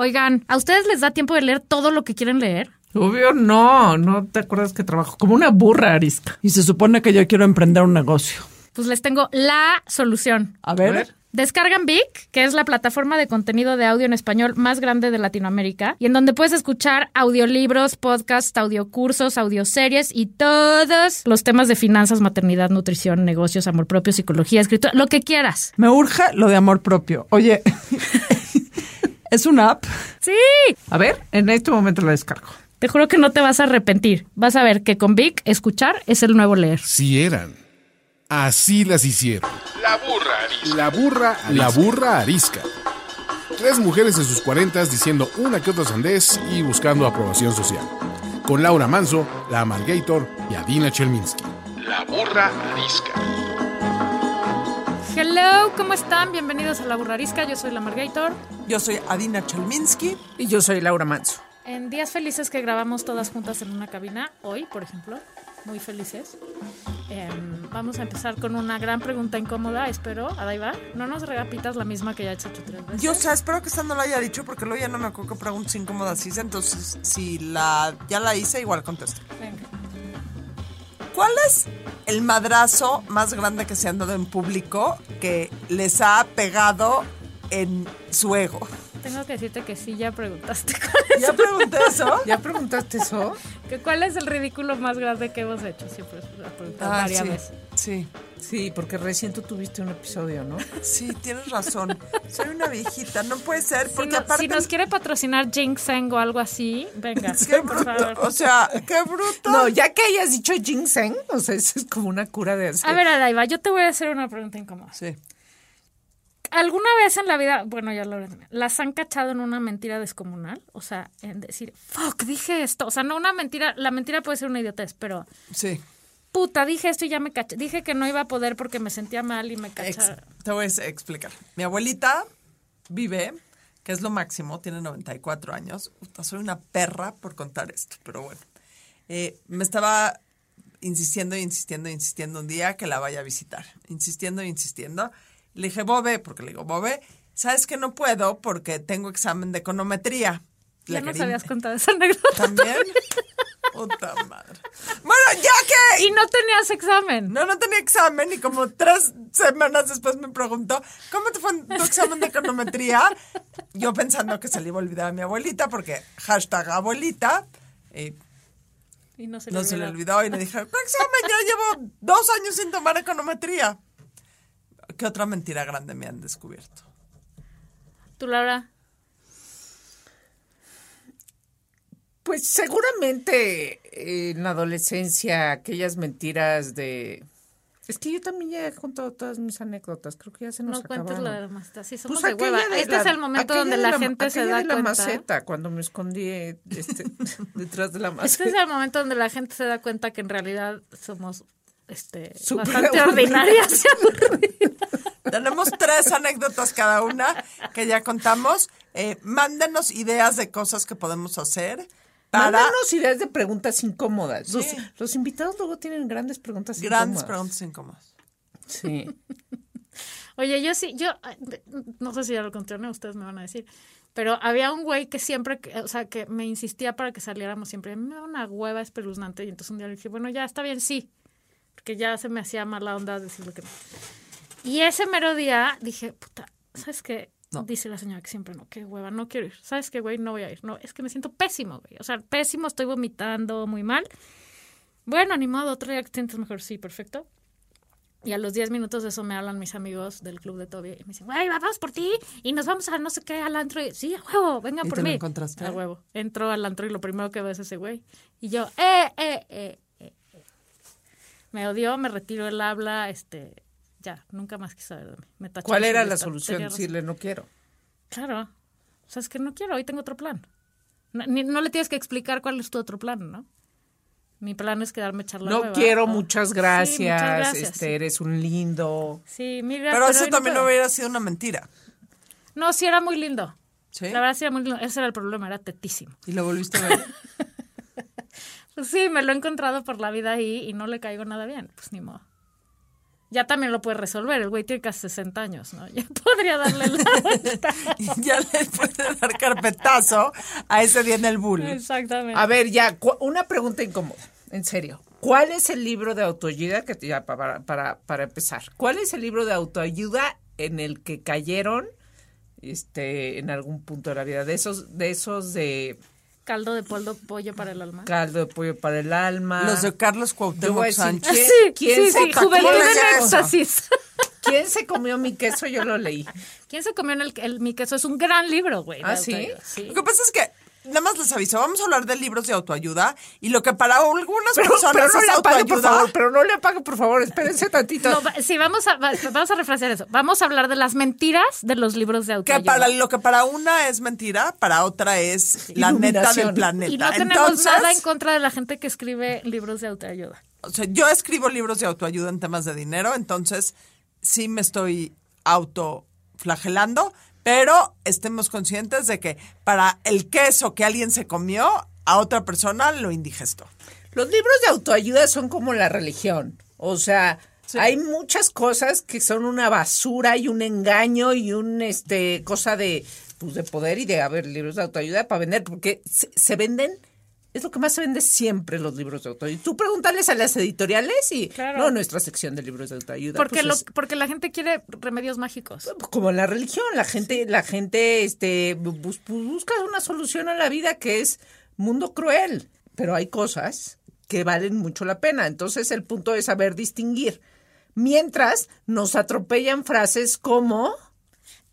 Oigan, ¿a ustedes les da tiempo de leer todo lo que quieren leer? Obvio no, no te acuerdas que trabajo como una burra arisca. Y se supone que yo quiero emprender un negocio. Pues les tengo la solución. A ver. A ver. Descargan Vic, que es la plataforma de contenido de audio en español más grande de Latinoamérica, y en donde puedes escuchar audiolibros, podcasts, audiocursos, audioseries y todos los temas de finanzas, maternidad, nutrición, negocios, amor propio, psicología, escritura, lo que quieras. Me urge lo de amor propio. Oye, ¿es una app? Sí, A ver, en este momento la descargo. te juro que no te vas a arrepentir. Vas a ver que con Vic, escuchar es el nuevo leer. Si eran. Así las hicieron. La burra arisca. La burra, la burra arisca. Tres mujeres en sus cuarentas diciendo una que otra sandez y buscando aprobación social. Con Laura Manso, la Amalgator y Adina Chelminsky. La burra arisca. Hello, ¿cómo están? Bienvenidos a La Burrarisca. Yo soy la Margator. Yo soy Adina Chelminsky. Y yo soy Laura Manso. En días felices que grabamos todas juntas en una cabina, hoy, por ejemplo, muy felices, em, vamos a empezar con una gran pregunta incómoda, espero. Ahí va. No nos regapitas la misma que ya he hecho tú tres veces. Yo, o sea, espero que esta no la haya dicho porque luego ya no me acuerdo qué preguntas incómodas hice. Entonces, si la ya la hice, igual contesto. Venga. ¿Cuál es el madrazo más grande que se han dado en público que les ha pegado en su ego? Tengo que decirte que sí, ya preguntaste. cuál es- ¿Ya pregunté eso? ¿Ya preguntaste eso? que ¿Cuál es el ridículo más grande que hemos hecho? Siempre la preguntas Ah, varias sí. veces. Sí, Sí, porque recién tú tuviste un episodio, ¿no? sí, tienes razón. Soy una viejita, no puede ser Si, porque no- aparte... si nos quiere patrocinar Ginseng o algo así, venga. Qué por favor. bruto, o sea, qué bruto. No, ya que hayas dicho ginseng, o sea, eso es como una cura de hacer. A ver, Adaiva, yo te voy a hacer una pregunta incómoda. Sí. ¿Alguna vez en la vida, bueno, ya lo las han cachado en una mentira descomunal? O sea, en decir, fuck, dije esto. O sea, no una mentira, la mentira puede ser una idiotez, pero Sí. Puta, dije esto y ya me caché. Dije que no iba a poder porque me sentía mal y me caché. te voy a explicar. Mi abuelita vive, que es lo máximo, tiene 94 años. Puta, soy una perra por contar esto, pero bueno. Eh, me estaba insistiendo y insistiendo, insistiendo un día que la vaya a visitar. Insistiendo y insistiendo. Le dije, Bobe, porque le digo, Bobe, ¿sabes que no puedo porque tengo examen de econometría? Ya Le nos habías contado esa anécdota. ¿También? Puta madre. Bueno, ya que... Y no tenías examen. No, no tenía examen y como tres semanas después me preguntó, ¿cómo te fue en tu examen de econometría? Yo pensando que se le iba a olvidar a mi abuelita porque hashtag abuelita. Y Y no se, no le se le olvidó. olvidó y le dije, ¿qué examen? Ya llevo dos años sin tomar econometría. ¿Qué otra mentira grande me han descubierto? Tú, Laura. Pues seguramente eh, en la adolescencia aquellas mentiras de... Es que yo también ya he contado todas mis anécdotas, creo que ya se nos No cuentes acabaron. lo de la maceta. Sí, somos Pues de hueva. de Este la- es el momento donde de la, gente se da de la cuenta. maceta, cuando me escondí este, detrás de la maceta. Este es el momento donde la gente se da cuenta que en realidad somos este, bastante ordinarias. Tenemos tres anécdotas cada una que ya contamos. Eh, mándenos ideas de cosas que podemos hacer Mándanos ideas de preguntas incómodas. Los, Sí. los invitados luego tienen grandes preguntas grandes incómodas. preguntas incómodas. Sí. Oye, yo sí, yo no sé si ya lo conté o no, ustedes me van a decir. Pero había un güey que siempre, o sea, que me insistía para que saliéramos siempre. Me da una hueva espeluznante. Y entonces un día le dije, bueno, ya está bien, sí. Porque ya se me hacía mala onda decirle que no. Y ese mero día dije, puta, ¿sabes qué? No. Dice la señora que siempre no, qué hueva, no quiero ir. ¿Sabes qué, güey? No voy a ir. No, es que me siento pésimo, güey. O sea, pésimo, estoy vomitando muy mal. Bueno, animado, otro día que te sientes mejor. Sí, perfecto. Y a los 10 minutos de eso me hablan mis amigos del club de Toby y me dicen, güey, vamos por ti y nos vamos a no sé qué al antro. Y, sí, a huevo, vengan ¿Y por te lo mí. encontraste? A huevo. Entro al antro y lo primero que veo es ese güey. Y yo, eh, eh, eh, eh. eh". Me odió, me retiró el habla, este, ya, nunca más quiso saber de mí. Me tachó ¿Cuál era la solución? Decirle no quiero. Claro. O sea, es que no quiero, hoy tengo otro plan. No, ni- no le tienes que explicar cuál es tu otro plan, ¿no? Mi plan es quedarme charlando. No quiero, muchas Sí, gracias. muchas gracias, este, sí. eres un lindo. Sí, mil gracias. Pero eso también puedo. hubiera sido una mentira. No, sí era muy lindo. ¿Sí? La verdad sí era muy lindo. Ese era el problema, era tetísimo. ¿Y lo volviste a ver? Pues sí, me lo he encontrado por la vida ahí y no le caigo nada bien. Pues ni modo. Ya también lo puede resolver. El güey tiene casi 60 años, ¿no? Ya podría darle la ya le puede dar carpetazo a ese día en el bull. Exactamente. A ver, ya, una pregunta incómoda, en serio. ¿Cuál es el libro de autoayuda que te- ya para, para, para empezar? ¿Cuál es el libro de autoayuda en el que cayeron este en algún punto de la vida de esos de esos de Caldo de pollo, pollo para el alma. caldo de pollo para el alma? Los de Carlos Cuauhtémoc decir, Sánchez. ¿quién, sí, quién sí, se sí, Juventud ¿quién en se- éxtasis. ¿Quién se comió mi queso? Yo lo leí. ¿Quién se comió en el, el- mi queso? Es un gran libro, güey. ¿Ah, sí. Lo que pasa es que, nada más les aviso, vamos a hablar de libros de autoayuda y lo que para algunas Pero, personas pero no es le apague, por favor, pero no le apague, por favor, espérense tantito. No, sí, vamos a, va- vamos a refrasear eso. Vamos a hablar de las mentiras de los libros de que autoayuda. para lo que para una es mentira, para otra es la neta del planeta. y no tenemos Entonces, nada en contra de la gente que escribe libros de autoayuda. o sea, yo escribo libros de autoayuda en temas de dinero, entonces sí me estoy autoflagelando, pero estemos conscientes de que para el queso que alguien se comió, a otra persona lo indigestó. Los libros de autoayuda son como la religión. O sea, hay muchas cosas que son una basura y un engaño y un este cosa de pues de poder y de haber libros de autoayuda para vender porque se, se venden es lo que más se vende siempre los libros de autoayuda. Tú pregúntales a las editoriales y Claro. no nuestra sección de libros de autoayuda. Porque, pues, lo, es porque la gente quiere remedios mágicos. como la religión, la gente, la gente, este, bus- bus- busca una solución a la vida que es mundo cruel, pero hay cosas que valen mucho la pena. Entonces el punto es saber distinguir. Mientras nos atropellan frases como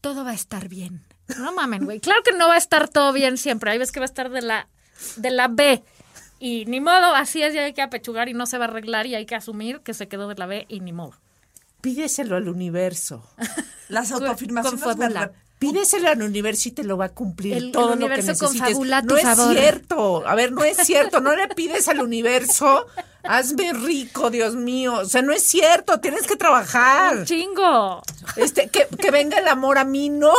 Todo va a estar bien. No mamen, güey. Claro que no va a estar todo bien siempre. Hay veces que va a estar de la, de la B. Y ni modo, así es, y hay que apechugar y no se va a arreglar y hay que asumir que se quedó de la B y ni modo. pídeselo al universo. Las autoafirmaciones me Pídeselo al universo y te lo va a cumplir El- todo el lo que necesites. no favor. es cierto. A ver, no es cierto. No le pides al universo. Hazme rico, Dios mío. O sea, no es cierto. Tienes que trabajar. ¡Chingo! Este, que, que venga el amor a mí, no,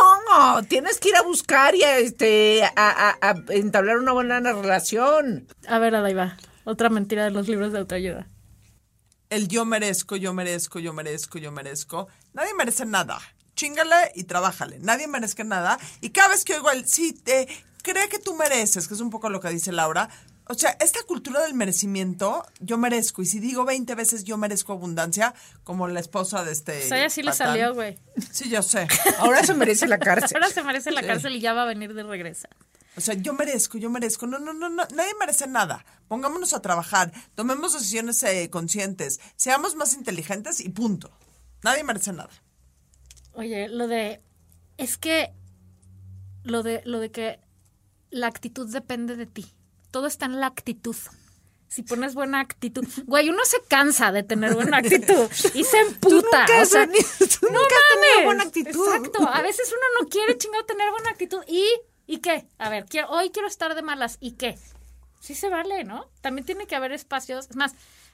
tienes que ir a buscar y a, este, a, a- a entablar una buena relación. A ver, Adaiva. Otra mentira de los libros de autoayuda. el yo merezco, yo merezco, yo merezco, yo merezco. Nadie merece nada. Chingale y trabájale. Nadie merezca nada. Y cada vez que oigo el sí, te cree que tú mereces, que es un poco lo que dice Laura. O sea, esta cultura del merecimiento, yo merezco. Y si digo 20 veces yo merezco abundancia, como la esposa de este. Pues a ella sí le patán. salió, güey. Sí, yo sé. Ahora se merece la cárcel. Ahora se merece la cárcel y ya va a venir de regreso. O sea, yo merezco, yo merezco. No, no, no, no. Nadie merece nada. Pongámonos a trabajar. Tomemos decisiones eh, conscientes. Seamos más inteligentes y punto. Nadie merece nada. Oye, lo de. Es que. Lo de, lo de que la actitud depende de ti. Todo está en la actitud. Si pones buena actitud. Güey, uno se cansa de tener buena actitud y se emputa. nunca o sea, tenido- tú no nunca has tenido buena actitud. Exacto. A veces uno no quiere chingado tener buena actitud. ¿Y? ¿Y qué? A ver, quiero, hoy quiero estar de malas. ¿Y qué? Sí se vale, ¿no? También tiene que haber espacios. Es más,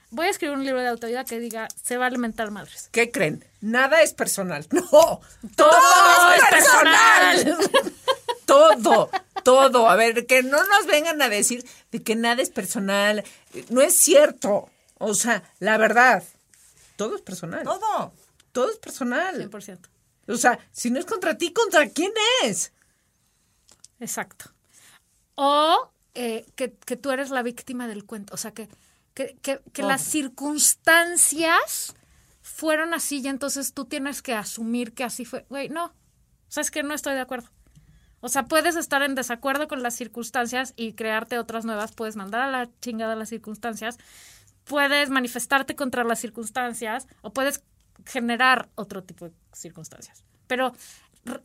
voy a escribir un libro de autoayuda que diga, se va a alimentar madres. ¿Qué creen? Nada es personal. No, todo, es personal. Todo, todo. A ver, que no nos vengan a decir de que nada es personal. No es cierto. O sea, la verdad, todo es personal. Todo. Todo es personal. 100%. O sea, si no es contra ti, ¿contra quién es? Exacto. O eh, que, que tú eres la víctima del cuento. O sea, que, que, que, que las circunstancias fueron así y entonces tú tienes que asumir que así fue. Güey, no. O sea, es que no estoy de acuerdo. O sea, puedes estar en desacuerdo con las circunstancias y crearte otras nuevas. Puedes mandar a la chingada las circunstancias. Puedes manifestarte contra las circunstancias o puedes generar otro tipo de circunstancias. Pero,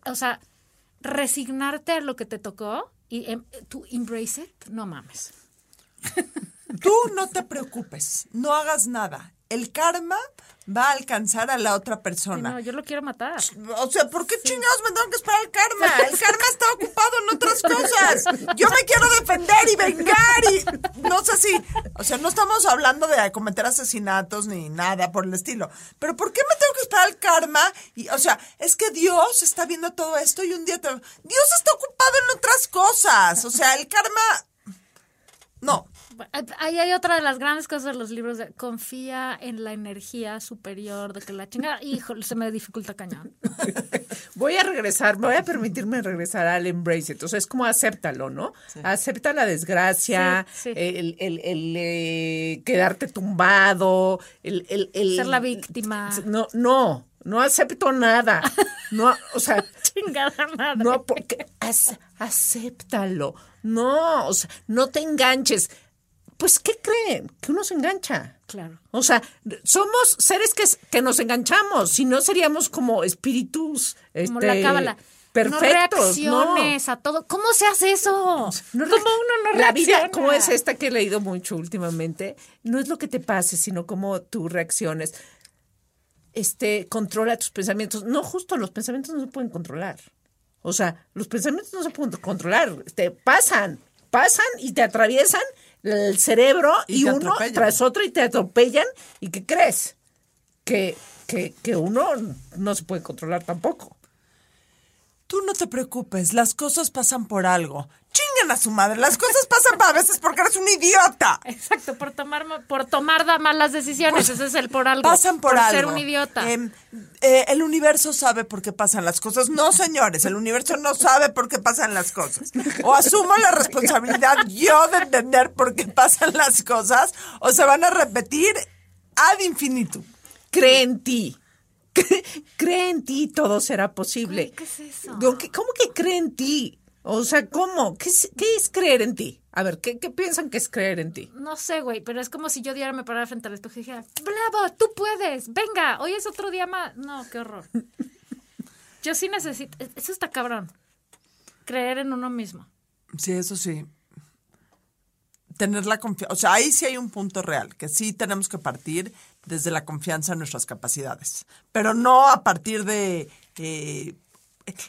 o sea, resignarte a lo que te tocó y em, tú embrace it, no mames. Tú no te preocupes. No hagas nada. El karma va a alcanzar a la otra Sí, persona. no, yo lo quiero matar. O sea, ¿por qué chingados me tengo que esperar el karma? El karma está Yo me quiero defender y vengar y no sé si, o sea, no estamos hablando de cometer asesinatos ni nada por el estilo. Pero ¿por qué me tengo que esperar el karma? Y, o sea, es que Dios está viendo todo esto y un día te... Dios está ocupado en otras cosas. O sea, el karma... No. Ahí hay otra de las grandes cosas de los libros de confía en la energía superior de que la chingada, híjole, se me dificulta cañón. voy a regresar, voy a permitirme regresar al embrace. Entonces es como acéptalo, ¿no? Acepta la desgracia, Sí, sí. el, el, el, eh, quedarte tumbado, el, el, el- Ser la víctima. No, no, no acepto nada. No, o sea, Chingada madre. no, porque ac- acéptalo. No, o sea, no te enganches. Pues, ¿qué creen? Que uno se engancha. Claro. O sea, somos seres que, que nos enganchamos, si no seríamos como espíritus Como este, la cábala. perfectos. no reacciones a todo. ¿Cómo se hace eso? No ¿Cómo uno no La vida, reacciona? como es esta que he leído mucho últimamente, no es lo que te pase, sino cómo tú reacciones. Este, controla tus pensamientos. No, justo los pensamientos no se pueden controlar. O sea, los pensamientos no se pueden controlar. Te pasan, pasan y te atraviesan el cerebro Y uno atropellan. tras otro y te atropellan. ¿Y qué crees? Que, que, que uno no se puede controlar tampoco. Tú no te preocupes, las cosas pasan por algo. Chingan a su madre, las cosas pasan a veces porque eres un idiota. Exacto, por tomar, ma- por tomar da- malas decisiones. Ese es el por algo. Pasan por, algo. ser un idiota. Em, eh, el universo sabe por qué pasan las cosas. No, señores, el universo no sabe por qué pasan las cosas. O asumo la responsabilidad yo de entender por qué pasan las cosas, o se van a repetir ad infinitum. cree en ti. Cree, cree en ti, todo será posible. ¿qué es eso? Digo, ¿qué- ¿Cómo que cree en ti? O sea, ¿cómo? ¿Qué es, qué es creer en ti? A ver, ¿qué, ¿qué piensan que es creer en ti? No sé, güey, pero es como si yo diario me parara frente al espejo y dijera, bravo, tú puedes, venga, hoy es otro día más. No, qué horror. Yo sí necesito, eso está cabrón, creer en uno mismo. Sí, eso sí. Tener la confianza. O sea, ahí sí hay un punto real, que sí tenemos que partir desde la confianza en nuestras capacidades, pero no a partir de... eh,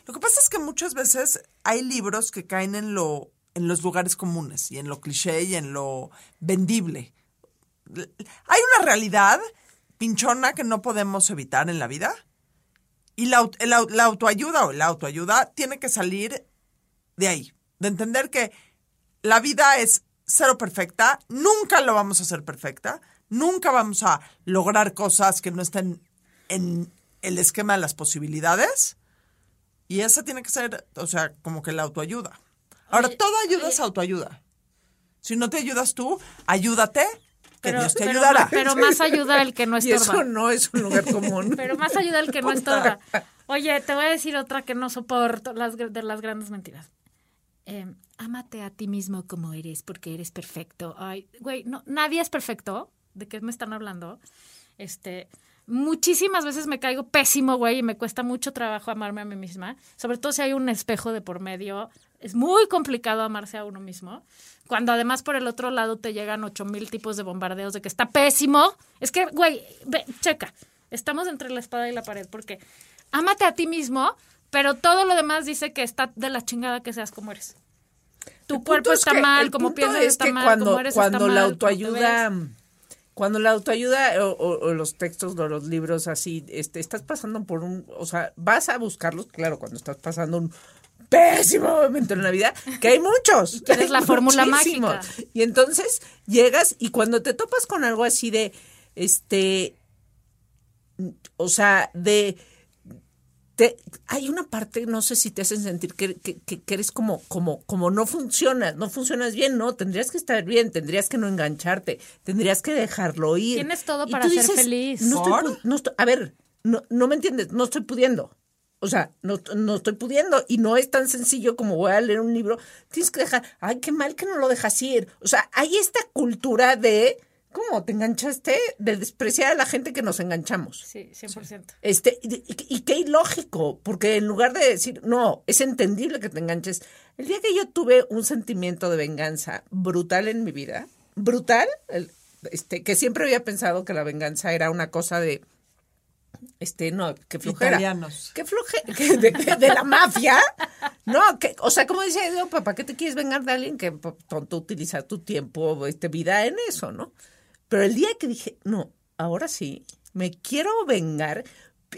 lo que pasa es que muchas veces hay libros que caen en lo en los lugares comunes y en lo cliché y en lo vendible. Hay una realidad pinchona que no podemos evitar en la vida y la, au- la autoayuda o la autoayuda tiene que salir de ahí, de entender que la vida es cero perfecta, nunca lo vamos a hacer perfecta, nunca vamos a lograr cosas que no estén en el esquema de las posibilidades. Y esa tiene que ser, o sea, como que la autoayuda. Ahora, Oye, toda ayuda oye. es autoayuda. Si no te ayudas tú, ayúdate, que Pero, Dios te pero ayudará. pero más ayuda el que no Y estorba. eso no es un lugar común. Pero más ayuda el que no estorba. Oye, te voy a decir otra que no soporto, las, de las grandes mentiras. Eh, ámate a ti mismo como eres, porque eres perfecto. Ay, güey, no, nadie es perfecto. ¿De qué me están hablando? Este, muchísimas veces me caigo pésimo, güey, y me cuesta mucho trabajo amarme a mí misma. Sobre todo si hay un espejo de por medio. Es muy complicado amarse a uno mismo. Cuando además por el otro lado te llegan ocho mil tipos de bombardeos de que está pésimo. Es que, güey, ve, checa. Estamos entre la espada y la pared porque ámate a ti mismo, pero todo lo demás dice que está de la chingada que seas como eres. Tu El cuerpo es está que- mal, como piensas es está mal, cuando, como eres cuando está la mal, te autoayuda. Cuando la autoayuda o, o- o los textos o los libros así este estás pasando por un o sea vas a buscarlos claro cuando estás pasando un pésimo momento en la vida que hay muchos Y quieres la hay fórmula mágica. y entonces llegas y cuando te topas con algo así de este o sea de te- hay una parte, no sé si te hacen sentir que, que- que- que eres como, como, como no funcionas, no funcionas bien, no, tendrías que estar bien, tendrías que no engancharte, tendrías que dejarlo ir. Tienes todo Y para tú ser feliz. No estoy, no estoy- a ver, no, no me entiendes, no estoy pudiendo. O sea, no, no estoy pudiendo y no es tan sencillo como voy a leer un libro. Tienes que dejar, ay, qué mal que no lo dejas ir. O sea, hay esta cultura de, ¿cómo? ¿Te enganchaste? De despreciar a la gente que nos enganchamos. Sí, 100%. Este, y, y- y qué ilógico, porque en lugar de decir, no, es entendible que te enganches. El día que yo tuve un sentimiento de venganza brutal en mi vida, brutal, el- este, que siempre había pensado que la venganza era una cosa de, este, no, que flojera. Italianos. Que floje, que de, de- de la mafia. No, que, o sea, como dice, no, papá, ¿qué te quieres vengar de alguien que p- tonto utiliza tu tiempo, este, vida en eso, no? Pero el día que dije, no, ahora sí, me quiero vengar,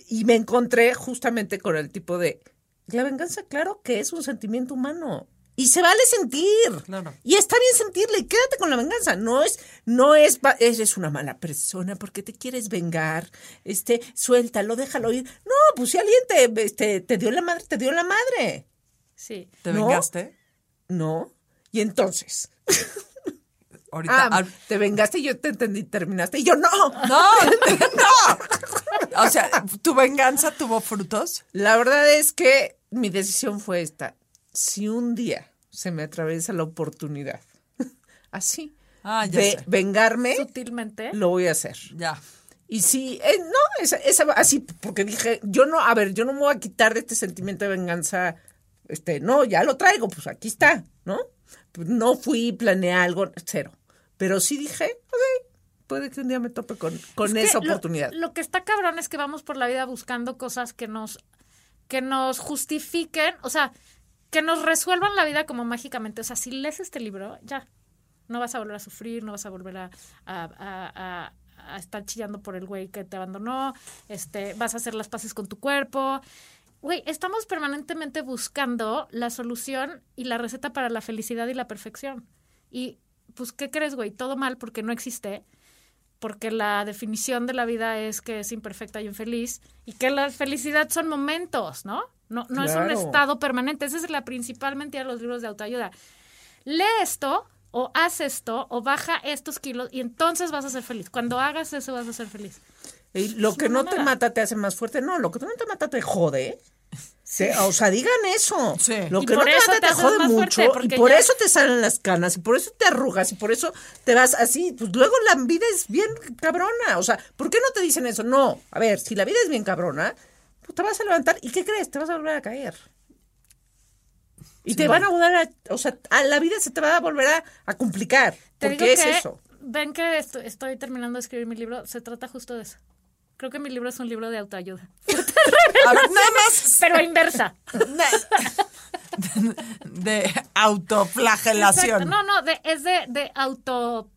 y me encontré justamente con el tipo de, la venganza, claro que es un sentimiento humano. Y se vale sentir. Claro. Y está bien sentirle. Y quédate con la venganza. No es, no es, eres una mala persona porque te quieres vengar. Este, suéltalo, déjalo ir. No, pues si alguien te, este, te dio la madre, te dio la madre. Sí. ¿Te ¿No? vengaste? No. Y entonces. Ahorita. Ah, te vengaste y yo te entendí, terminaste. Y yo no. No, no. O sea, ¿tu venganza tuvo frutos? La verdad es que mi decisión fue esta. Si un día se me atraviesa la oportunidad, así, Ah, ya de sé. vengarme, Sutilmente. lo voy a hacer. Ya. Y si, eh, no, esa, esa, así, porque dije, yo no, a ver, yo no me voy a quitar de este sentimiento de venganza, este, no, ya lo traigo, pues aquí está, ¿no? Pues No fui, planeé algo, cero. Pero sí dije, ok, puede que un día me tope con, con Es esa lo- oportunidad. Lo, que está cabrón es que vamos por la vida buscando cosas que nos, que nos justifiquen, o sea, que nos resuelvan la vida como mágicamente. O sea, si lees este libro, ya. No vas a volver a sufrir, no vas a volver a, a- a- a- a estar chillando por el güey que te abandonó, este, vas a hacer las paces con tu cuerpo. Güey, estamos permanentemente buscando la solución y la receta para la felicidad y la perfección. Y, pues, ¿qué crees, güey? Todo mal porque no existe porque la definición de la vida es que es imperfecta y infeliz y que la felicidad son momentos, ¿no? No, no es un estado permanente. Esa es la principal mentira de los libros de autoayuda. Lee esto o haz esto o baja estos kilos y entonces vas a ser feliz. Cuando hagas eso vas a ser feliz. Y lo Es que no te mata te hace más fuerte. No, lo que no te mata te jode. Sí, o sea, digan eso. Sí. Lo que no te mata te jode mucho. fuerte, Y por ya- eso te salen las canas. Y por eso te arrugas. Y por eso te vas así. Pues luego la vida es bien cabrona. O sea, ¿por qué no te dicen eso? No. A ver, si la vida es bien cabrona, pues te vas a levantar. ¿Y qué crees? Te vas a volver a caer. Y te van a volver a. O sea, a la vida se te va a volver a, a complicar. Te Porque digo es que, eso. ven que esto- estoy terminando de escribir mi libro, se trata justo de eso. Creo que mi libro es un libro de autoayuda, nada más pero inversa. de autoflagelación. Exacto. No, no, de- es de, de auto.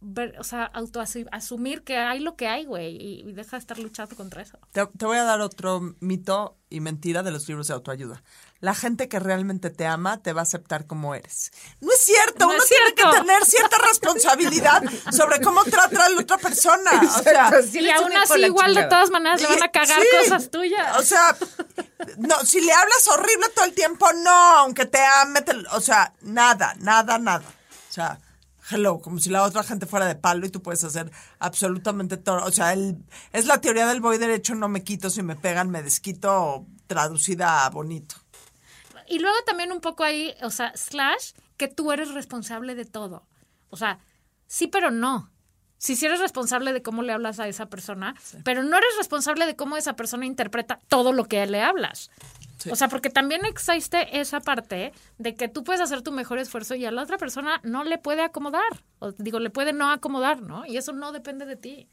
ver- o sea, auto asumir que hay lo que hay, güey, y, y deja de estar luchando contra eso. Te, te voy a dar otro mito y mentira de los libros de autoayuda. La gente que realmente te ama te va a aceptar como eres. No es cierto, No uno es tiene que tener cierta responsabilidad sobre cómo trata a la otra persona. O sea, sí y le aún así, igual, de todas maneras, le van a cagar Sí. cosas tuyas. O sea, no, si le hablas horrible todo el tiempo, no, aunque te ame, te- o sea, nada, nada, nada. O sea, hello, como si la otra gente fuera de palo y tú puedes hacer absolutamente todo. O sea, el, es la teoría del voy derecho, no me quito, si me pegan, me desquito, traducida a bonito. Y luego también un poco ahí, o sea, slash, que tú eres responsable de todo. O sea, sí, pero no. Si sí eres responsable de cómo le hablas a esa persona, pero no eres responsable de cómo esa persona interpreta todo lo que le hablas. O sea, porque también existe esa parte de que tú puedes hacer tu mejor esfuerzo y a la otra persona no le puede acomodar. O digo, le puede no acomodar, ¿no? Y eso no depende de ti.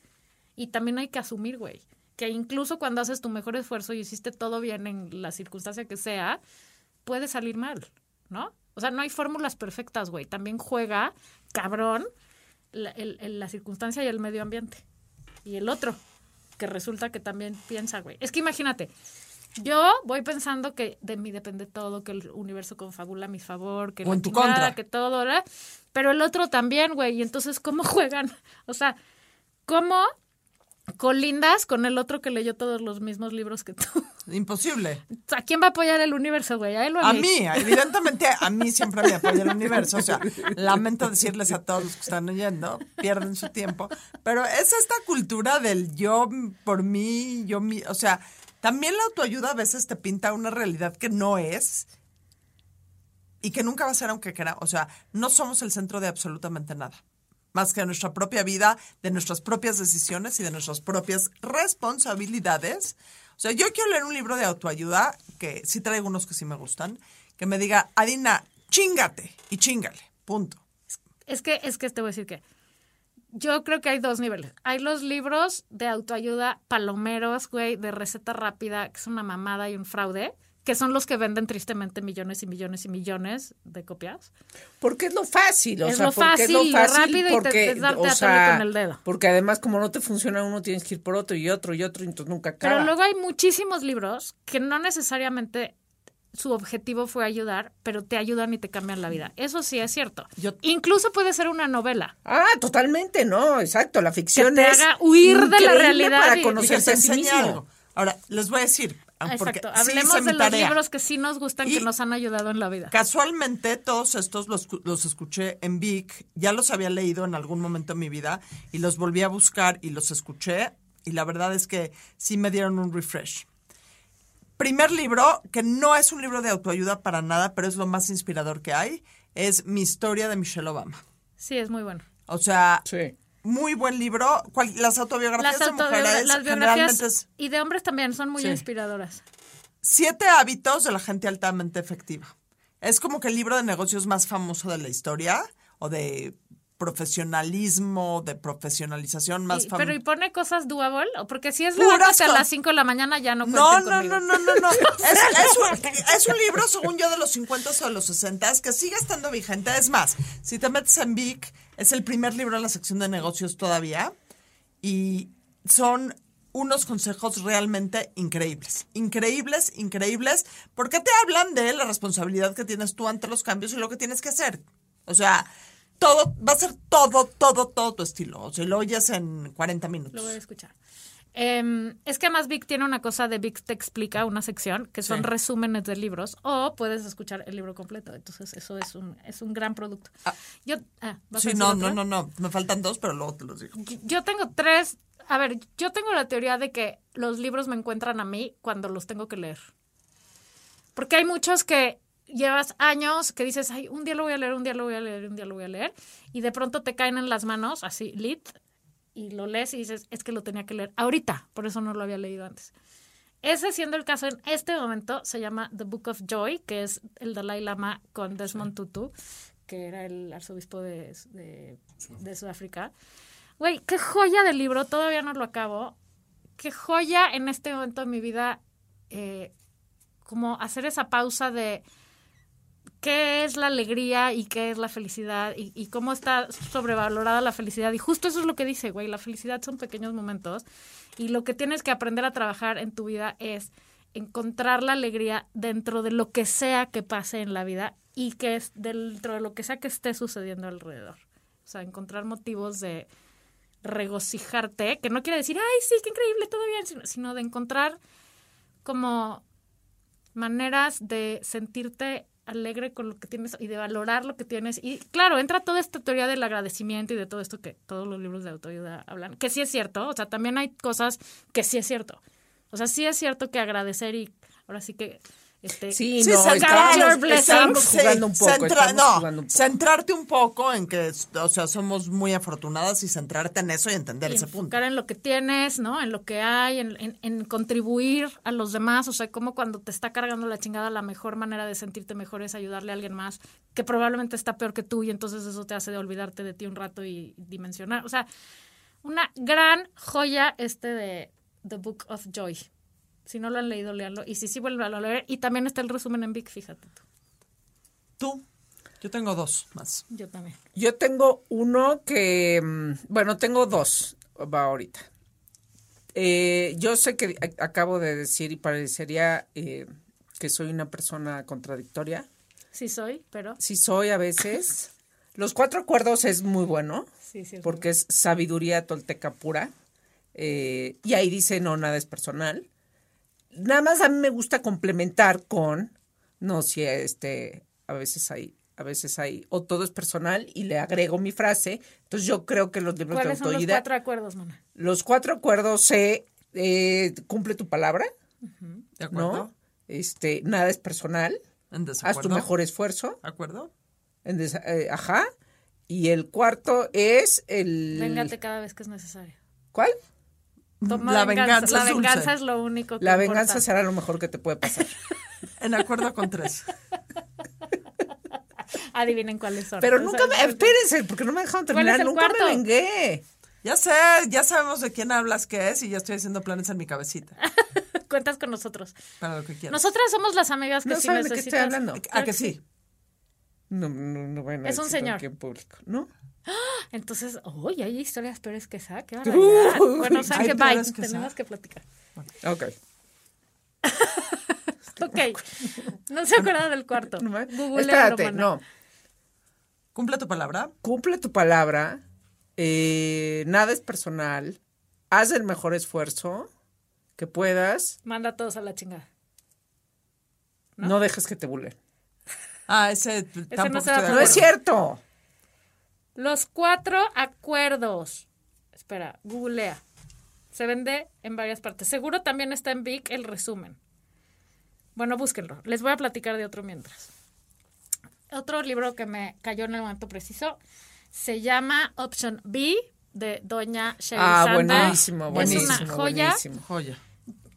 Y también hay que asumir, güey, que incluso cuando haces tu mejor esfuerzo y hiciste todo bien en la circunstancia que sea, puede salir mal, ¿no? O sea, no hay fórmulas perfectas, güey. También juega, cabrón, la, el- el- la circunstancia y el medio ambiente. Y el otro, que resulta que también piensa, güey. Es que imagínate, yo voy pensando que de mí depende todo, que el universo confabula a mi favor, que O en tu contra. que todo, ¿verdad? Pero el otro también, güey. Y entonces, ¿cómo juegan? O sea, ¿cómo colindas con el otro que leyó todos los mismos libros que tú? Imposible. ¿A quién va a apoyar el universo, güey? ¿A él o a, A mí, evidentemente, a mí siempre me apoya el universo. O sea, lamento decirles a todos los que están oyendo, pierden su tiempo. Pero es esta cultura del yo por mí, yo mi. O sea, también la autoayuda a veces te pinta una realidad que no es y que nunca va a ser aunque quiera. O sea, no somos el centro de absolutamente nada. Más que de nuestra propia vida, de nuestras propias decisiones y de nuestras propias responsabilidades. O sea, yo quiero leer un libro de autoayuda, que sí traigo unos que sí me gustan, que me diga, Adina, chingate y chingale. Punto. Es que, es que te voy a decir que yo creo que hay dos niveles. Hay los libros de autoayuda palomeros, güey, de receta rápida, que es una mamada y un fraude, que son los que venden tristemente millones y millones y millones de copias. Porque es lo fácil, o Es sea, lo porque es fácil, lo lo fácil, rápido y te- porque, te darte o sea, con el dedo. porque además como no te funciona uno, tienes que ir por otro y otro y otro y entonces nunca acaba. Pero luego hay muchísimos libros que no necesariamente su objetivo fue ayudar, pero te ayudan y te cambian la vida. Eso sí es cierto. Yo- Incluso puede ser una novela. Ah, totalmente, no, exacto. La ficción te es haga huir de la realidad para que conocerse a sí mismo. Ahora, les voy a decir, porque Exacto. sí Hablemos de los tarea. libros que sí nos gustan, que nos han ayudado en la vida. Casualmente todos estos los, los escuché en Vic, ya los había leído en algún momento de mi vida y los volví a buscar y los escuché y la verdad es que sí me dieron un refresh. Primer libro, que no es un libro de autoayuda para nada, pero es lo más inspirador que hay, es Mi historia de Michelle Obama. Sí, es muy bueno. O sea, Sí. Muy buen libro. Cual- las autobiografías Las, de mujeres las generalmente biografías es y de hombres también son muy Sí. inspiradoras. Siete hábitos de la gente altamente efectiva. Es como que el libro de negocios más famoso de la historia o de profesionalismo, de profesionalización más famoso. pero y pone cosas doable, o porque si es levántate a las 5 de la mañana ya no No, no, no, no, no, no. Es, es un, es un libro, según yo, de los 50 o de los 60 que sigue estando vigente. Es más, si te metes en Vic, es el primer libro en la sección de negocios todavía. Y son unos consejos realmente increíbles. Increíbles, increíbles. Porque te hablan de la responsabilidad que tienes tú ante los cambios y lo que tienes que hacer. O sea, todo, va a ser todo, todo, todo tu estilo. O sea, lo oyes en 40 minutos. Lo voy a escuchar. Em, es que además Vic tiene una cosa de Vic te explica, una sección, que son Sí. resúmenes de libros, o puedes escuchar el libro completo. Entonces, eso es un, es un gran producto. Yo, ah, ¿vas a Sí, no, no, no, no. Me faltan dos, pero luego te los digo. Yo tengo tres. A ver, yo tengo la teoría de que los libros me encuentran a mí cuando los tengo que leer. Porque hay muchos que llevas años que dices, ay, un día lo voy a leer, un día lo voy a leer, un día lo voy a leer, y de pronto te caen en las manos, así, lit, y lo lees y dices, es que lo tenía que leer ahorita, por eso no lo había leído antes. Ese siendo el caso en este momento, se llama The Book of Joy, que es el Dalai Lama con Desmond Tutu, que era el arzobispo de, de, de Sudáfrica. Güey, qué joya de libro, todavía no lo acabo. Qué joya en este momento de mi vida, eh, como hacer esa pausa de qué es la alegría y qué es la felicidad y, cómo está sobrevalorada la felicidad. Y justo eso es lo que dice, güey, la felicidad son pequeños momentos y lo que tienes que aprender a trabajar en tu vida es encontrar la alegría dentro de lo que sea que pase en la vida y que es dentro de lo que sea que esté sucediendo alrededor. O sea, encontrar motivos de regocijarte, que no quiere decir, ay, sí, qué increíble, todo bien, sino de encontrar como maneras de sentirte alegre con lo que tienes y de valorar lo que tienes. Y claro, entra toda esta teoría del agradecimiento y de todo esto que todos los libros de autoayuda hablan, que sí es cierto, o sea, también hay cosas que sí es cierto. O sea, sí es cierto que agradecer y ahora sí que este Sí, Sí, no, centrar- blessings. estamos jugando un poco. centra- no, jugando un poco. centrarte un poco en que, o sea, somos muy afortunadas y centrarte en eso y entender y ese punto. enfocar en lo que tienes, ¿no? En lo que hay, en, en- en contribuir a los demás. O sea, como cuando te está cargando la chingada, la mejor manera de sentirte mejor es ayudarle a alguien más que probablemente está peor que tú y entonces eso te hace de olvidarte de ti un rato y dimensionar. O sea, una gran joya este de The Book of Joy. Si no lo han leído, léanlo. Y si sí, vuelvan a leer. Y también está el resumen en Vic, fíjate tú. Tú, yo tengo dos más. Yo también. Yo tengo uno que, mm, bueno, tengo dos, va ahorita. Eh, yo sé que acabo de decir y parecería eh, que soy una persona contradictoria. Sí soy, pero Sí soy a veces. Los cuatro acuerdos es muy bueno sí, sí. es porque es sabiduría tolteca pura. Eh, y ahí dice, no, nada es personal. Nada más a mí me gusta complementar con, no, si este, a veces hay, a veces hay, o todo es personal y le agrego mi frase. Entonces yo creo que los libros de ¿Cuáles son los cuatro acuerdos, Mona? los cuatro acuerdos se eh, cumple tu palabra, ¿De acuerdo? ¿no? Este, nada es personal, ¿En haz tu mejor esfuerzo, ¿De acuerdo? en desa- eh, ajá. Y el cuarto es el Véngate cada vez que es necesario. ¿Cuál? Toma La venganza. venganza La es dulce. venganza es lo único que La importa. venganza será lo mejor que te puede pasar. En acuerdo con tres. Adivinen cuáles son. Pero O nunca sea, me, espérense, porque no me dejaron ¿Cuál es terminar, nunca cuarto? me vengué. Ya sé, ya sabemos de quién hablas qué es y ya estoy haciendo planes en mi cabecita. Cuentas con nosotros. Para lo que quieras. Nosotras somos las amigas que No saben de qué estoy hablando. ¿A que sí? No, no, no a Es un señor. aquí en público, ¿no? Entonces, uy, hay historias peores que esa. Qué barbaridad. Bueno, o sea que bye. que. Tenemos que platicar. Ok. Ok. No se acuerda del cuarto. Googlealo, Espérate, no. Cumple tu palabra. Cumple tu palabra. eh, nada es personal. Haz el mejor esfuerzo que puedas. Manda a todos a la chingada. No, dejes que te bulen. Ah, ese tampoco no No es cierto. Los cuatro acuerdos. Espera, googlea. Se vende en varias partes. Seguro también está en Vic el resumen. Bueno, búsquenlo. Les voy a platicar de otro mientras. Otro libro que me cayó en el momento preciso se llama Option B de Doña Sherry Ah, Sanders. buenísimo, Es buenísimo. una joya. buenísimo. Joya.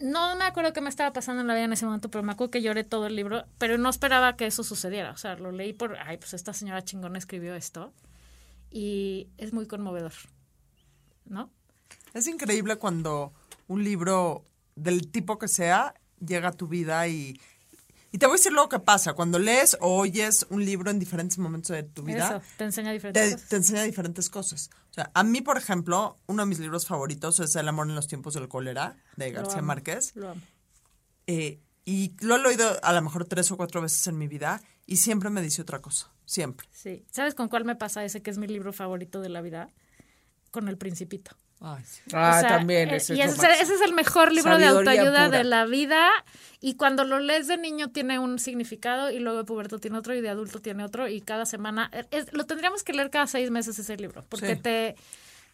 No me acuerdo qué me estaba pasando en la vida en ese momento, pero me acuerdo que lloré todo el libro, pero no esperaba que eso sucediera. O sea, lo leí por, ay, pues esta señora chingona escribió esto y es muy conmovedor, ¿no? Es increíble cuando un libro del tipo que sea llega a tu vida y, y te voy a decir lo que pasa. Cuando lees o oyes un libro en diferentes momentos de tu vida, Eso, te enseña diferentes te, cosas. te enseña diferentes cosas. O sea, a mí, por ejemplo, uno de mis libros favoritos es El amor en los tiempos del cólera, de Lo García amo, Márquez. Lo amo. Eh, y lo he leído a lo mejor tres o cuatro veces en mi vida y siempre me dice otra cosa. Siempre. Sí. ¿Sabes con cuál me pasa ese que es mi libro favorito de la vida? Con El Principito. Ay, sí. Ah, O sea, también. eh, ese y es ese, ese es el mejor libro de autoayuda pura. de la vida. Y cuando lo lees de niño tiene un significado y luego de puberto tiene otro y de adulto tiene otro. Y cada semana. es- lo tendríamos que leer cada seis meses ese libro. Porque Sí. te,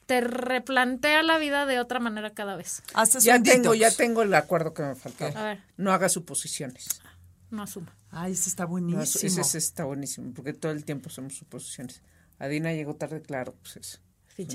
te replantea la vida de otra manera cada vez. Haces Ya tengo, ya tengo el acuerdo que me A faltaba. ver, No hagas suposiciones. no asuma. Ay, ese está No, buenísimo. ese, ese está buenísimo, porque todo el tiempo somos suposiciones. Adina llegó tarde, claro, pues eso.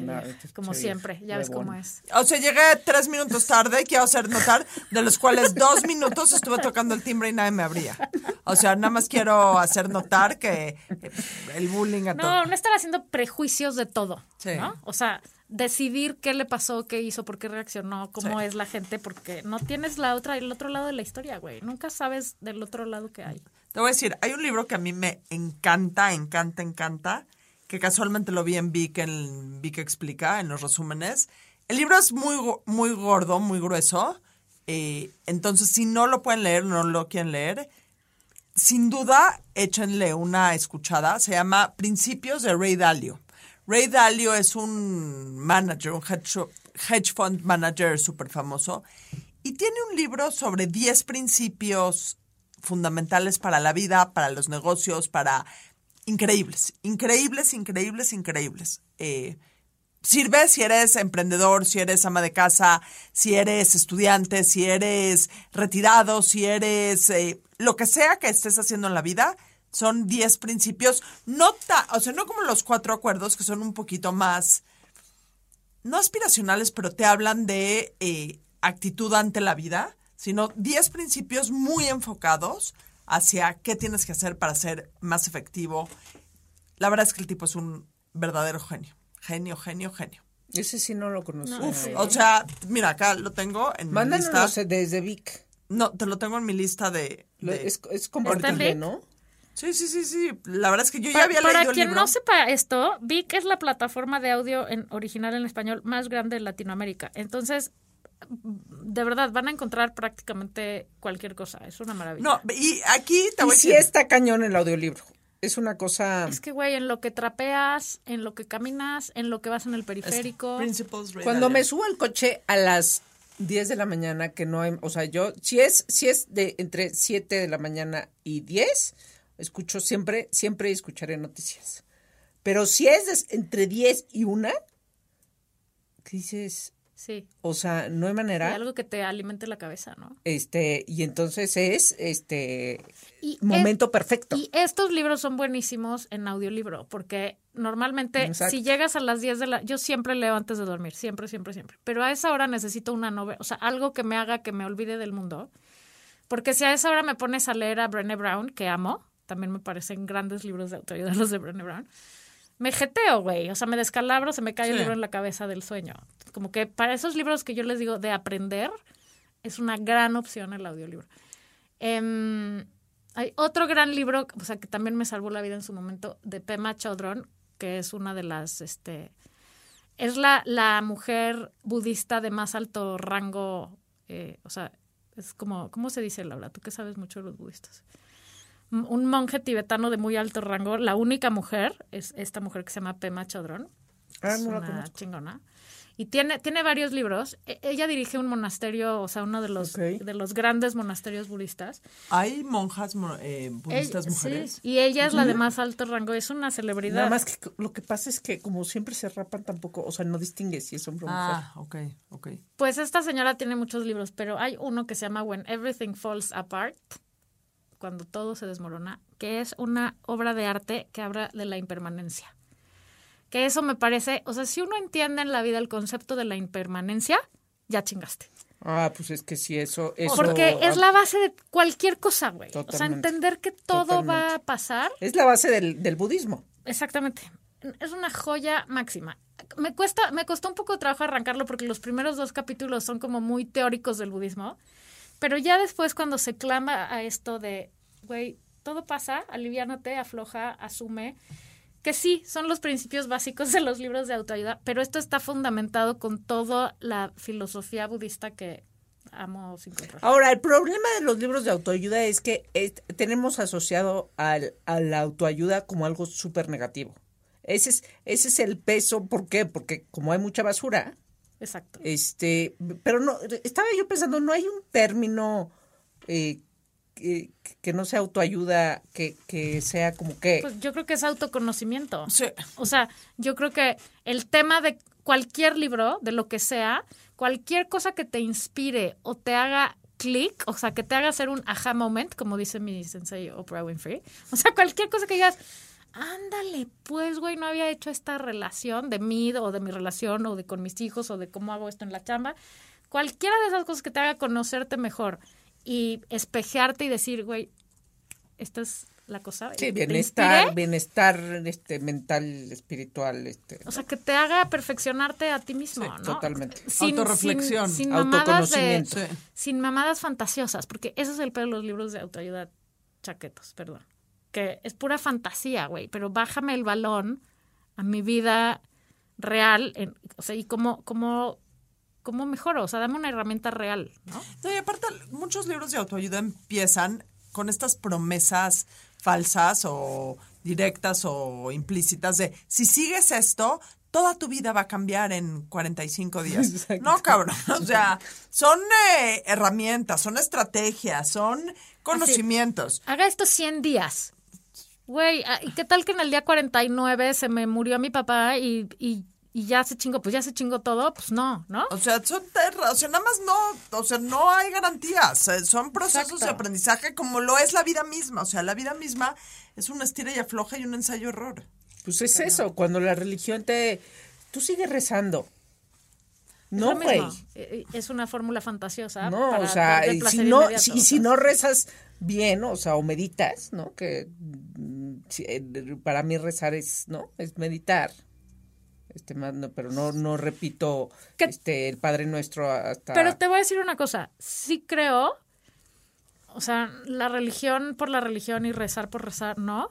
Una- como siempre, ya ves cómo es. O sea, llegué tres minutos tarde, quiero hacer notar, de los cuales dos minutos estuve tocando el timbre y nadie me abría. O sea, nada más quiero hacer notar que eh, el bullying a No, todo. no estar haciendo prejuicios de todo, Sí. ¿no? O sea, decidir qué le pasó, qué hizo, por qué reaccionó, cómo Sí. es la gente, porque no tienes la otra, el otro lado de la historia, güey. Nunca sabes del otro lado que hay. Te voy a decir, hay un libro que a mí me encanta, encanta, encanta, que casualmente lo vi en Vic, en Vic Explica, en los resúmenes. El libro es muy, muy gordo, muy grueso. eh, entonces, si no lo pueden leer, no lo quieren leer, sin duda, échenle una escuchada. Se llama Principios de Ray Dalio. Ray Dalio es un manager, un hedge, fund manager súper famoso. Y tiene un libro sobre 10 principios fundamentales para la vida, para los negocios, para... Increíbles, increíbles, increíbles, increíbles. Eh, sirve si eres emprendedor, si eres ama de casa, si eres estudiante, si eres retirado, si eres eh, lo que sea que estés haciendo en la vida. Son 10 principios, no ta- o sea, no como los cuatro acuerdos que son un poquito más, no aspiracionales, pero te hablan de eh, actitud ante la vida, sino 10 principios muy enfocados hacia qué tienes que hacer para ser más efectivo. La verdad es que el tipo es un verdadero genio. Genio, genio, genio. Ese sí no lo conozco. No, Uf, sí. o sea, mira, acá lo tengo en mi Mándanos lista. desde Vic. No, te lo tengo en mi lista de... Es, es ¿Está compartible? ¿no? Sí, sí, sí, sí. La verdad es que yo ya Para, había para leído el quien libro. no sepa esto, Vic es la plataforma de audio en, original en español más grande de Latinoamérica. Entonces, de verdad, van a encontrar prácticamente cualquier cosa. Es una maravilla. No, y aquí te Y a sí está cañón el audiolibro. Es una cosa... Es que, güey, en lo que trapeas, en lo que caminas, en lo que vas en el periférico. Cuando me subo al coche a las 10 de la mañana, que no hay, o sea, yo, si es, si es de entre 7 de la mañana y 10, escucho siempre, siempre escucharé noticias. Pero si es entre 10 y 1, ¿qué dices? Sí. O sea, no hay manera. algo que te alimente la cabeza, ¿no? Este, y entonces es este Y momento es- perfecto. Y estos libros son buenísimos en audiolibro, porque normalmente Exacto. si llegas a las 10 de la... Yo siempre leo antes de dormir, siempre, siempre, siempre. Pero a esa hora necesito una novela, o sea, algo que me haga que me olvide del mundo. Porque si a esa hora me pones a leer a Brené Brown, que amo, también me parecen grandes libros de autoayuda los de Brené Brown, me jeteo, güey. O sea, me descalabro, se me cae el libro en la cabeza del sueño. Como que para esos libros que yo les digo de aprender, es una gran opción el audiolibro. Em, hay otro gran libro, o sea, que también me salvó la vida en su momento, de Pema Chodron, que es una de las, este, es la, la mujer budista de más alto rango, eh, o sea, Es como, ¿cómo se dice, Laura? Tú que sabes mucho de los budistas. Un monje tibetano de muy alto rango, la única mujer es esta mujer que se llama Pema Chodron. Ah, es no una chingona. Y tiene, tiene varios libros. E- ella dirige un monasterio, o sea, uno de los, de los grandes monasterios budistas. ¿Hay monjas mo- eh, budistas Ella- mujeres? sí, y ella es la de más alto rango, es una celebridad. Nada más que lo que pasa es que como siempre se rapan tampoco, o sea, no distingue si es hombre o mujer. Ah, ok, ok. Pues esta señora tiene muchos libros, pero hay uno que se llama When Everything Falls Apart, cuando todo se desmorona, que es una obra de arte que habla de la impermanencia. Que eso me parece, o sea, si uno entiende en la vida el concepto de la impermanencia, ya chingaste. Ah, pues es que sí, eso... eso Porque es la base de cualquier cosa, güey. O sea, entender que todo va a pasar es la base del, del budismo. Exactamente. Es una joya máxima. Me cuesta, me costó un poco de trabajo arrancarlo porque los primeros dos capítulos son como muy teóricos del budismo. Pero ya después cuando se clama a esto de, güey, todo pasa, aliviánate, afloja, asume, que sí, son los principios básicos de los libros de autoayuda, pero esto está fundamentado con toda la filosofía budista que amo sin control. Ahora, el problema de los libros de autoayuda es que tenemos asociado al, a la autoayuda como algo súper negativo. Ese es, ese es el peso, ¿por qué? Porque como hay mucha basura, Exacto. este, pero no, estaba yo pensando, no hay un término eh, que, que no sea autoayuda, que, que sea como que... Pues yo creo que es autoconocimiento. Sí. O sea, yo creo que el tema de cualquier libro, de lo que sea, cualquier cosa que te inspire o te haga clic, o sea, que te haga hacer un aha moment, como dice mi sensei Oprah Winfrey. O sea, cualquier cosa que digas, ándale, pues, güey, no había hecho esta relación de mí o de mi relación o de con mis hijos o de cómo hago esto en la chamba. Cualquiera de esas cosas que te haga conocerte mejor y espejearte y decir, güey, esta es la cosa. Sí, ¿te bienestar, bienestar este, mental, espiritual, este, O sea, que te haga perfeccionarte a ti mismo, Sí, ¿no? totalmente. Autorreflexión, Sin, sin mamadas de, autoconocimiento. Sí. sin mamadas fantasiosas, porque eso es el peor de los libros de autoayuda chaquetos, perdón. Que es pura fantasía, güey, pero bájame el balón a mi vida real, en- o sea, y cómo, cómo, cómo mejoro, o sea, dame una herramienta real, ¿no? No, y aparte, muchos libros de autoayuda empiezan con estas promesas falsas o directas o implícitas de si sigues esto, toda tu vida va a cambiar en 45 días. Exacto. No, cabrón. O sea, son eh, herramientas, son estrategias, son conocimientos. Haga esto 100 días. Güey, ah, ¿y qué tal que en el día 49 se me murió mi papá y, y, y ya se chingó? Pues ya se chingó todo, pues no, ¿no? O sea, son o sea, nada más no, o sea, no hay garantías, son procesos Exacto. de aprendizaje como lo es la vida misma, o sea, la vida misma es un estira y afloja y un ensayo error. Pues es eso, cuando la religión te... Tú sigues rezando. No, güey. Eh, eh, Es una fórmula fantasiosa. No, para o sea, y si no, si, no rezas bien, o sea, o meditas, ¿no? Que mm, eh, para mí rezar es, ¿no? Es meditar. Este, no, pero no, no repito ¿Qué? este, el Padre Nuestro hasta... Pero te voy a decir una cosa. Sí creo, o sea, la religión por la religión y rezar por rezar, no.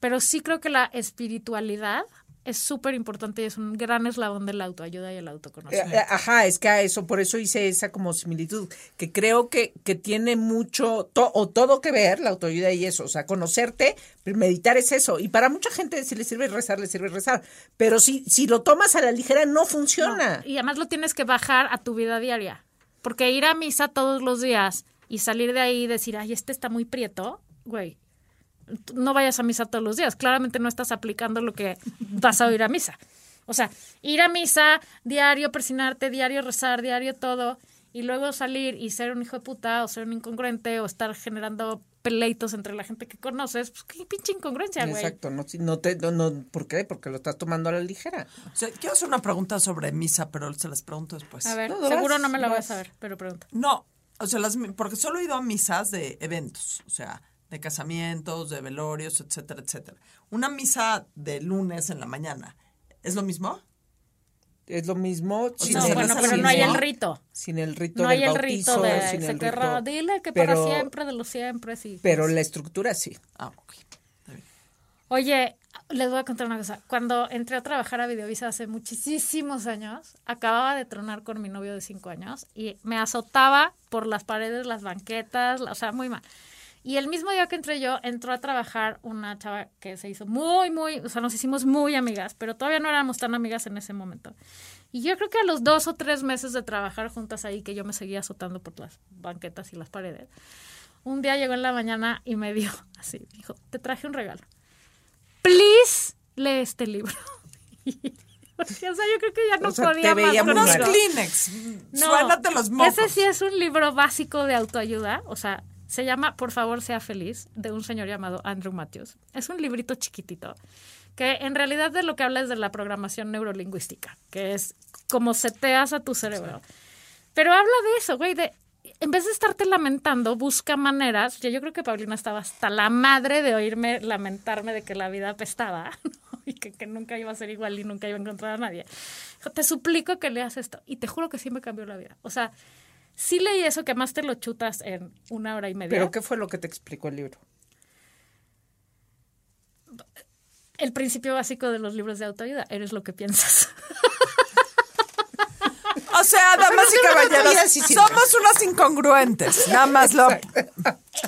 Pero sí creo que la espiritualidad es súper importante y es un gran eslabón de la autoayuda y el Eh, autoconocimiento. eh, Ajá, es que a eso, por eso hice esa como similitud, que creo que, que tiene mucho, to- o todo que ver la autoayuda y eso, o sea, conocerte, meditar es eso, y para mucha gente si le sirve rezar, le sirve rezar, pero si, si lo tomas a la ligera no funciona. Y además lo tienes que bajar a tu vida diaria. Porque ir a misa todos los días y salir de ahí y decir, ay, este está muy prieto, güey, no vayas a misa todos los días. Claramente no estás aplicando lo que vas a ir a misa. O sea, ir a misa, diario persinarte, diario rezar, diario todo, y luego salir y ser un hijo de puta o ser un incongruente o estar generando peleitos entre la gente que conoces, pues qué pinche incongruencia, güey. Exacto, no, no te, no, no, ¿por qué? Porque lo estás tomando a la ligera. O sea, quiero hacer una pregunta sobre misa, pero se las pregunto después. A ver, No, seguro vas, no me la voy a vas. saber, pero pregunta. No, o sea, las, porque solo he ido a misas de eventos, o sea, de casamientos, de velorios, etcétera, etcétera. Una misa de lunes en la mañana, ¿es lo mismo? Es lo mismo sin, No, se bueno, pero sin no hay el rito. sin el rito No del hay el bautizo, rito de sin se el querrá, rito, dile que pero- para siempre de los siempre sí. Pero la estructura sí. Ah, ok. Está bien. Oye, les voy a contar una cosa. Cuando entré a trabajar a Videovisa hace muchísimos años, acababa de tronar con mi novio de cinco años y me azotaba por las paredes, las banquetas, o sea, muy mal. Y el mismo día que entré yo, entró a trabajar una chava que se hizo muy, muy, o sea, nos hicimos muy amigas, pero todavía no éramos tan amigas en ese momento. Y yo creo que a los dos o tres meses de trabajar juntas ahí, que yo me seguía azotando por las banquetas y las paredes, un día llegó en la mañana y me dio así, dijo, te traje un regalo. Please, lee este libro. o sea, yo creo que ya no O sea, podía te más Unos. Kleenex. No, los mocos. Ese sí es un libro básico de autoayuda, o sea, se llama Por favor sea feliz, de un señor llamado Andrew Matthews. Es un librito chiquitito que en realidad de lo que habla es de la programación neurolingüística, que es como seteas a tu cerebro. Pero habla de eso, güey, de en vez de estarte lamentando, busca maneras. que Yo creo que Paulina estaba hasta la madre de oírme lamentarme de que la vida apestaba ¿no? y que, que nunca iba a ser igual y nunca iba a encontrar a nadie. Te suplico que leas esto. Y te juro que sí me cambió la vida. O sea, sí leí eso que más te lo chutas en una hora y media. ¿Pero qué fue lo que te explicó el libro? El principio básico de los libros de autoayuda, eres lo que piensas. O sea, damas y caballeros, somos unas incongruentes. Nada más lo.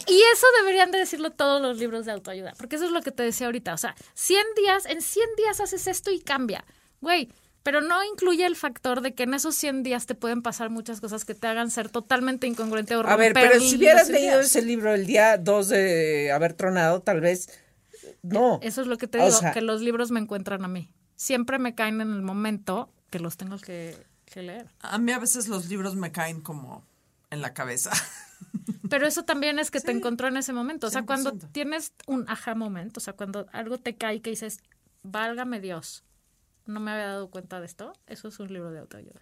Y eso deberían de decirlo todos los libros de autoayuda, porque eso es lo que te decía ahorita. O sea, 100 días, en 100 días haces esto y cambia. Güey, pero no incluye el factor de que en esos 100 días te pueden pasar muchas cosas que te hagan ser totalmente incongruente o A ver, pero si hubieras leído días. ese libro el día 2 de haber tronado, tal vez no. Eso es lo que te O digo, sea- que los libros me encuentran a mí. Siempre me caen en el momento que los tengo que, que leer. A mí a veces los libros me caen como en la cabeza. Pero eso también es que te encontró en ese momento. O sea, cuando 100%. tienes un aha moment, o sea, cuando algo te cae y que dices, válgame Dios, no me había dado cuenta de esto, eso es un libro de autoayuda.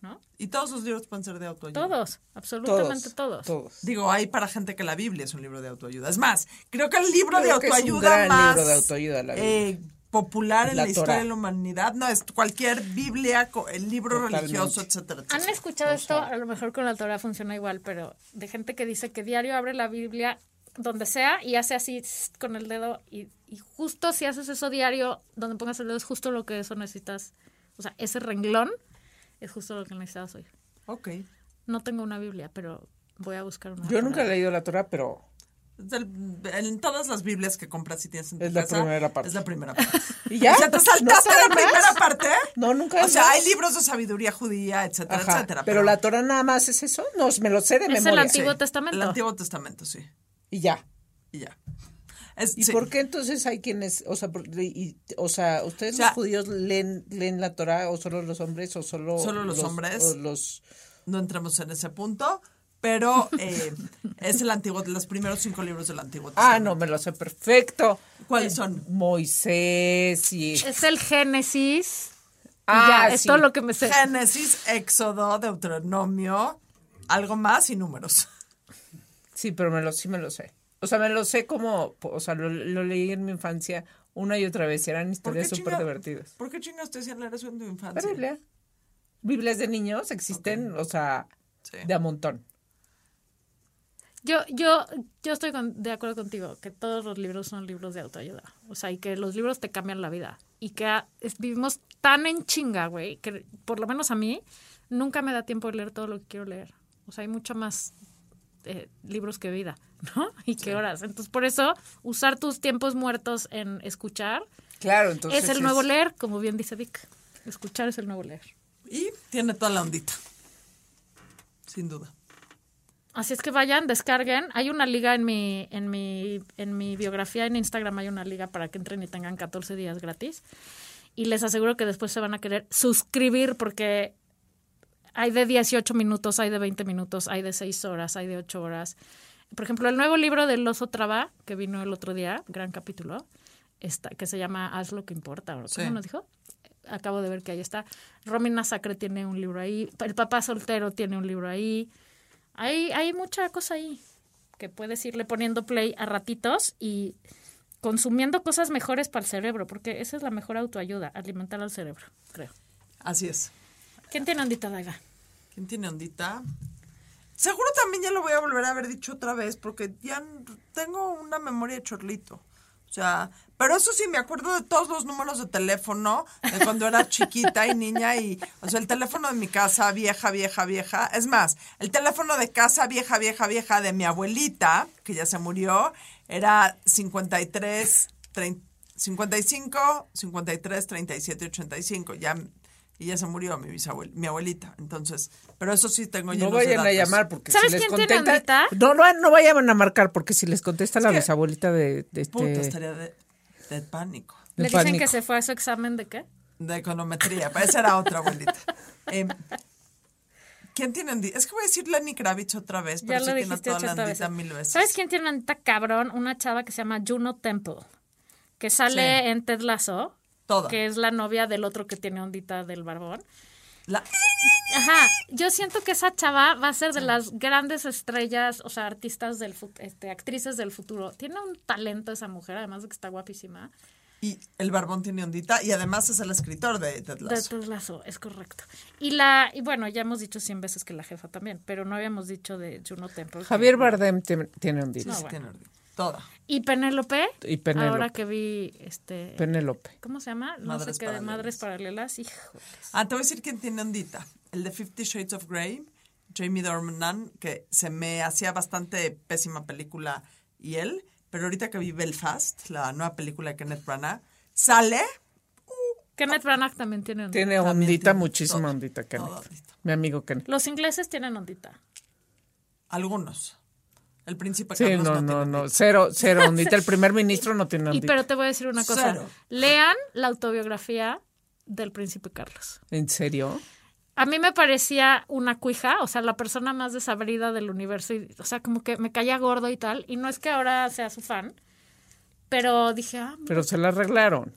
¿No? Y todos los libros pueden ser de autoayuda. Todos, absolutamente todos. Todos. Digo, hay para gente que la Biblia es un libro de autoayuda. Es más, creo que el libro de Creo autoayuda gran más libro de autoayuda, la Biblia. eh, popular en La la, historia de la humanidad no es cualquier Biblia, el libro Totalmente. religioso, etcétera, etcétera. ¿Han escuchado esto? A lo mejor con la Torah funciona igual, pero de gente que dice que diario abre la Biblia donde sea y hace así con el dedo y, y justo si haces eso diario, donde pongas el dedo es justo lo que eso necesitas. O sea, ese renglón es justo lo que necesitas oír. Ok. No tengo una Biblia, pero voy a buscar una. Yo nunca he leído la Torah, pero del- en todas las Biblias que compras y tienes en tu Es la primera parte. Es la primera parte. ¿Y ya? O sea, ¿te ¿No saltaste la más? primera parte? No, nunca O sea, más. hay libros de sabiduría judía, etcétera, Ajá, etcétera. pero la Torah nada más es eso. No, me lo sé de Es el memoria. Antiguo Sí, Testamento. El Antiguo Testamento, sí. Y ya. Y ya. Es- ¿Y sí. por qué entonces hay quienes, o sea, por- y- o sea, ustedes O sea- los judíos leen, leen la Torah o solo los hombres o solo Solo los hombres. o los No entremos en ese punto, pero eh, es el antiguo, los primeros cinco libros del Antiguo Ah, no, me lo sé perfecto. ¿Cuáles son? Moisés y Es el Génesis. Ah, ya, es sí. todo lo que me sé. Génesis, Éxodo, Deuteronomio, algo más y números. Sí, pero me lo sí me lo sé. O sea, me lo sé como, o sea, lo, lo leí en mi infancia una y otra vez. y Eran ¿Por historias qué súper divertidas. ¿Por qué chingas te decían leer eso en tu La infancia? Biblia. Biblias de niños existen, o sea, Sí. de a montón. Yo, yo, yo estoy con- de acuerdo contigo que todos los libros son libros de autoayuda. O sea, y que los libros te cambian la vida. Y que es- vivimos tan en chinga, güey, que por lo menos a mí nunca me da tiempo de leer todo lo que quiero leer. O sea, hay mucho más eh, libros que vida, ¿no? Y que horas. Entonces, por eso, usar tus tiempos muertos en escuchar Claro, entonces es el nuevo leer, como bien dice Dick. Escuchar es el nuevo leer. Y tiene toda la ondita. Sin duda. Así es que vayan, descarguen. Hay una liga en mi, en mi, en mi biografía en Instagram, hay una liga para que entren y tengan 14 días gratis. Y les aseguro que después se van a querer suscribir porque hay de 18 minutos, hay de 20 minutos, hay de 6 horas, hay de 8 horas. Por ejemplo, el nuevo libro del oso traba, que vino el otro día, gran capítulo, está, que se llama Haz lo que importa. ¿Cómo Sí. nos dijo? Acabo de ver que ahí está. Romina Sacre tiene un libro ahí. El papá soltero tiene un libro ahí. Hay, hay mucha cosa ahí que puedes irle poniendo play a ratitos y consumiendo cosas mejores para el cerebro, porque esa es la mejor autoayuda, alimentar al cerebro, creo. Así es. ¿Quién tiene ondita daga? ¿Quién tiene ondita? Seguro también ya lo voy a volver a haber dicho otra vez porque ya tengo una memoria de chorlito. O sea, Pero eso sí, me acuerdo de todos los números de teléfono de cuando era chiquita y niña y, o sea, el teléfono de mi casa, vieja, vieja, vieja. Es más, el teléfono de casa, vieja, vieja, vieja de mi abuelita, que ya se murió, era 53, 30, 55, 53, 37, 85. Ya, y ya se murió mi bisabuela, mi abuelita. Entonces, pero eso sí tengo No llenos de vayan a llamar porque ¿Sabes si les quién tiene contesta... No, no, no vayan a marcar porque si les contesta la que- bisabuelita de, de Puta, este... estaría de, de pánico. de Le dicen que se fue a su examen de qué? De econometría, pero esa era otra abuelita. Eh, ¿Quién tiene ondita? Es que voy a decir Lenny Kravitz otra vez, Ya pero lo sí tiene dijiste toda la 80 ondita veces. mil veces. ¿Sabes quién tiene una ondita cabrón? Una chava que se llama Juno Temple, que sale Sí. en Ted Lasso, Toda. que es la novia del otro que tiene ondita del barbón. La- Ajá, yo siento que esa chava va a ser de las grandes estrellas, o sea, artistas del este, actrices del futuro. Tiene un talento esa mujer, además de que está guapísima. Y el barbón tiene ondita y además es el escritor de Ted De Lasso. Ted Lasso, es correcto. Y la y bueno, ya hemos dicho 100 veces que la jefa también, pero no habíamos dicho de Juno Temple. que- Javier Bardem tiene día. sí bueno. tiene ondita. Toda. Y Penélope, Y Penélope. ahora que vi este Penélope. ¿Cómo se llama? No Madres sé qué de Paralelas. Madres Paralelas. Hijo. Ah, te voy a decir quién tiene ondita. El de Fifty Shades of Grey, Jamie Dornan, que se me hacía bastante pésima película y él, pero ahorita que vi Belfast, la nueva película de Kenneth Branagh, sale Kenneth Branagh también tiene ondita. Tiene ondita, tiene muchísima todo, ondita, Kenneth. todo ondita. Mi amigo Kenneth. Los ingleses tienen ondita. algunos. El príncipe Sí, Carlos no, no, no, no. ondita. Cero, cero ondita. El primer ministro no tiene Y ondita. pero te voy a decir una cosa. Cero. Lean la autobiografía del príncipe Carlos. ¿En serio? A mí me parecía una cuija, o sea, la persona más desabrida del universo. y- o sea, como que me caía gordo y tal. Y no es que ahora sea su fan, pero dije, ah, Pero se la arreglaron.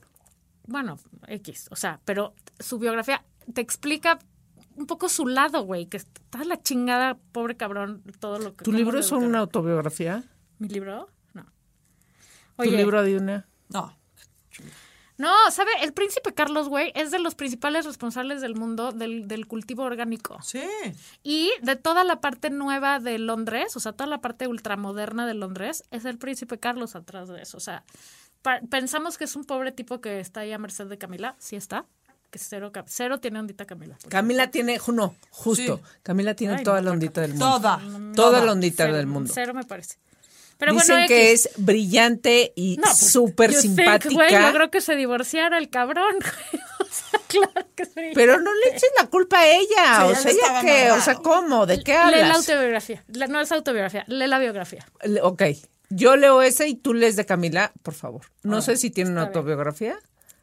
bueno, X. O sea, pero su biografía te explica un poco su lado, güey, que está la chingada, pobre cabrón, todo lo que... ¿Tu libro es una autobiografía? ¿Mi libro? No. ¿Tu libro de una? No. no, ¿sabe? El príncipe Carlos, güey, es de los principales responsables del mundo del, del cultivo orgánico. Sí. Y de toda la parte nueva de Londres, o sea, toda la parte ultramoderna de Londres, es el príncipe Carlos atrás de eso. O sea, pa- pensamos que es un pobre tipo que está ahí a merced de Camila. Sí está. Que cero, cero tiene ondita Camila. Camila tiene, no, justo. Sí. Camila tiene Ay, toda no, la ondita del mundo. Toda. Toda la ondita Cero, del mundo. Cero me parece. Pero Dicen bueno, que X. es brillante y No, pues, súper simpática. Güey, logró que se divorciara el cabrón. o sea, claro que es brillante. Pero no le eches la culpa a ella. Sí, o sea, ella qué, o sea, ¿cómo? ¿De qué Lee la hablas? autobiografía. La- no es autobiografía, lee la biografía. Le- Ok, yo leo ese y tú lees de Camila, por favor. No sé si tiene una bien.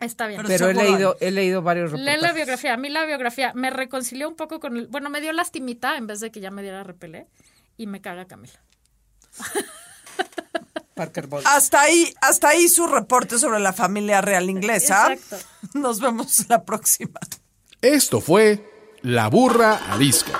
Está bien. Pero pero he leído, he leído varios Lee la reportajes. biografía. A mí la biografía me reconcilió un poco con el... Bueno, me dio lastimita en vez de que ya me diera repelé. Y me caga Camila. Parker Bowles. Hasta ahí, hasta ahí su reporte sobre la familia real inglesa. Exacto. Nos vemos la próxima. Esto fue La Burra Arisca.